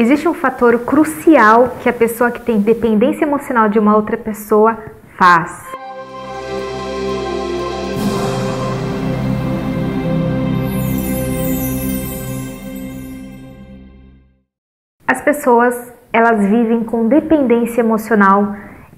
Existe um fator crucial que a pessoa que tem dependência emocional de uma outra pessoa faz. As pessoas, elas vivem com dependência emocional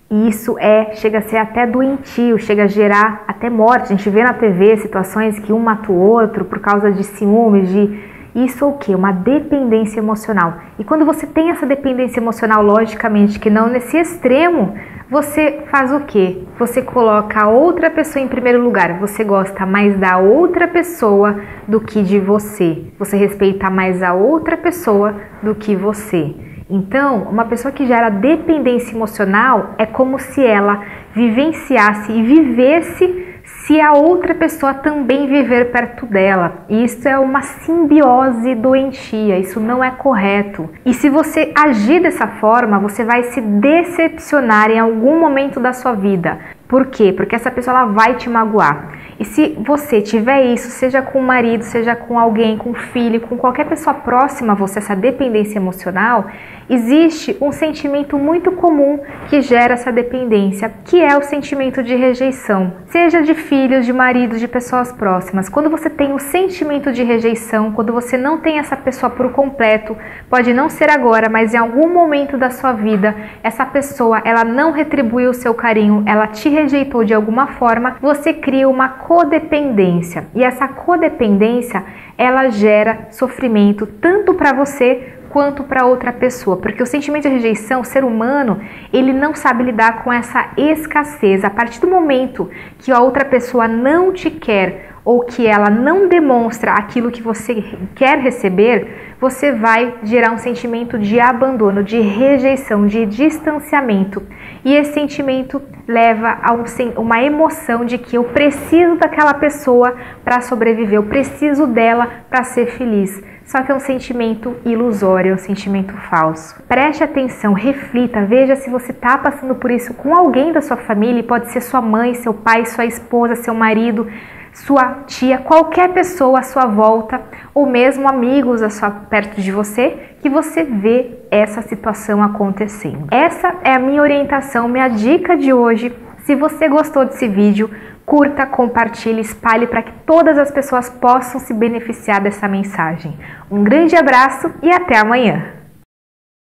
e isso é, chega a ser até doentio, chega a gerar até morte. A gente vê na TV situações que um mata o outro por causa de ciúmes, de isso é o que? Uma dependência emocional. E quando você tem essa dependência emocional, logicamente que não nesse extremo, você faz o que? Você coloca a outra pessoa em primeiro lugar. Você gosta mais da outra pessoa do que de você. Você respeita mais a outra pessoa do que você. Então, uma pessoa que gera dependência emocional é como se ela vivenciasse e vivesse se a outra pessoa também viver perto dela. Isso é uma simbiose doentia, isso não é correto. E se você agir dessa forma, você vai se decepcionar em algum momento da sua vida. Por quê? Porque essa pessoa ela vai te magoar. E se você tiver isso, seja com o marido, seja com alguém, com o filho, com qualquer pessoa próxima a você, essa dependência emocional, existe um sentimento muito comum que gera essa dependência, que é o sentimento de rejeição, seja de filhos, de maridos, de pessoas próximas. Quando você tem o sentimento de rejeição, quando você não tem essa pessoa por completo, pode não ser agora, mas em algum momento da sua vida, essa pessoa, ela não retribuiu o seu carinho, ela te rejeitou de alguma forma, você cria uma codependência. E essa codependência, ela gera sofrimento tanto para você quanto para outra pessoa, porque o sentimento de rejeição, o ser humano, ele não sabe lidar com essa escassez. A partir do momento que a outra pessoa não te quer ou que ela não demonstra aquilo que você quer receber, você vai gerar um sentimento de abandono, de rejeição, de distanciamento. E esse sentimento leva a um, uma emoção de que eu preciso daquela pessoa para sobreviver, eu preciso dela para ser feliz. Só que é um sentimento ilusório, é um sentimento falso. Preste atenção, reflita, veja se você está passando por isso com alguém da sua família, pode ser sua mãe, seu pai, sua esposa, seu marido sua tia, qualquer pessoa à sua volta, ou mesmo amigos a sua, perto de você, que você vê essa situação acontecendo. Essa é a minha orientação, minha dica de hoje. Se você gostou desse vídeo, curta, compartilhe, espalhe para que todas as pessoas possam se beneficiar dessa mensagem. Um grande abraço e até amanhã!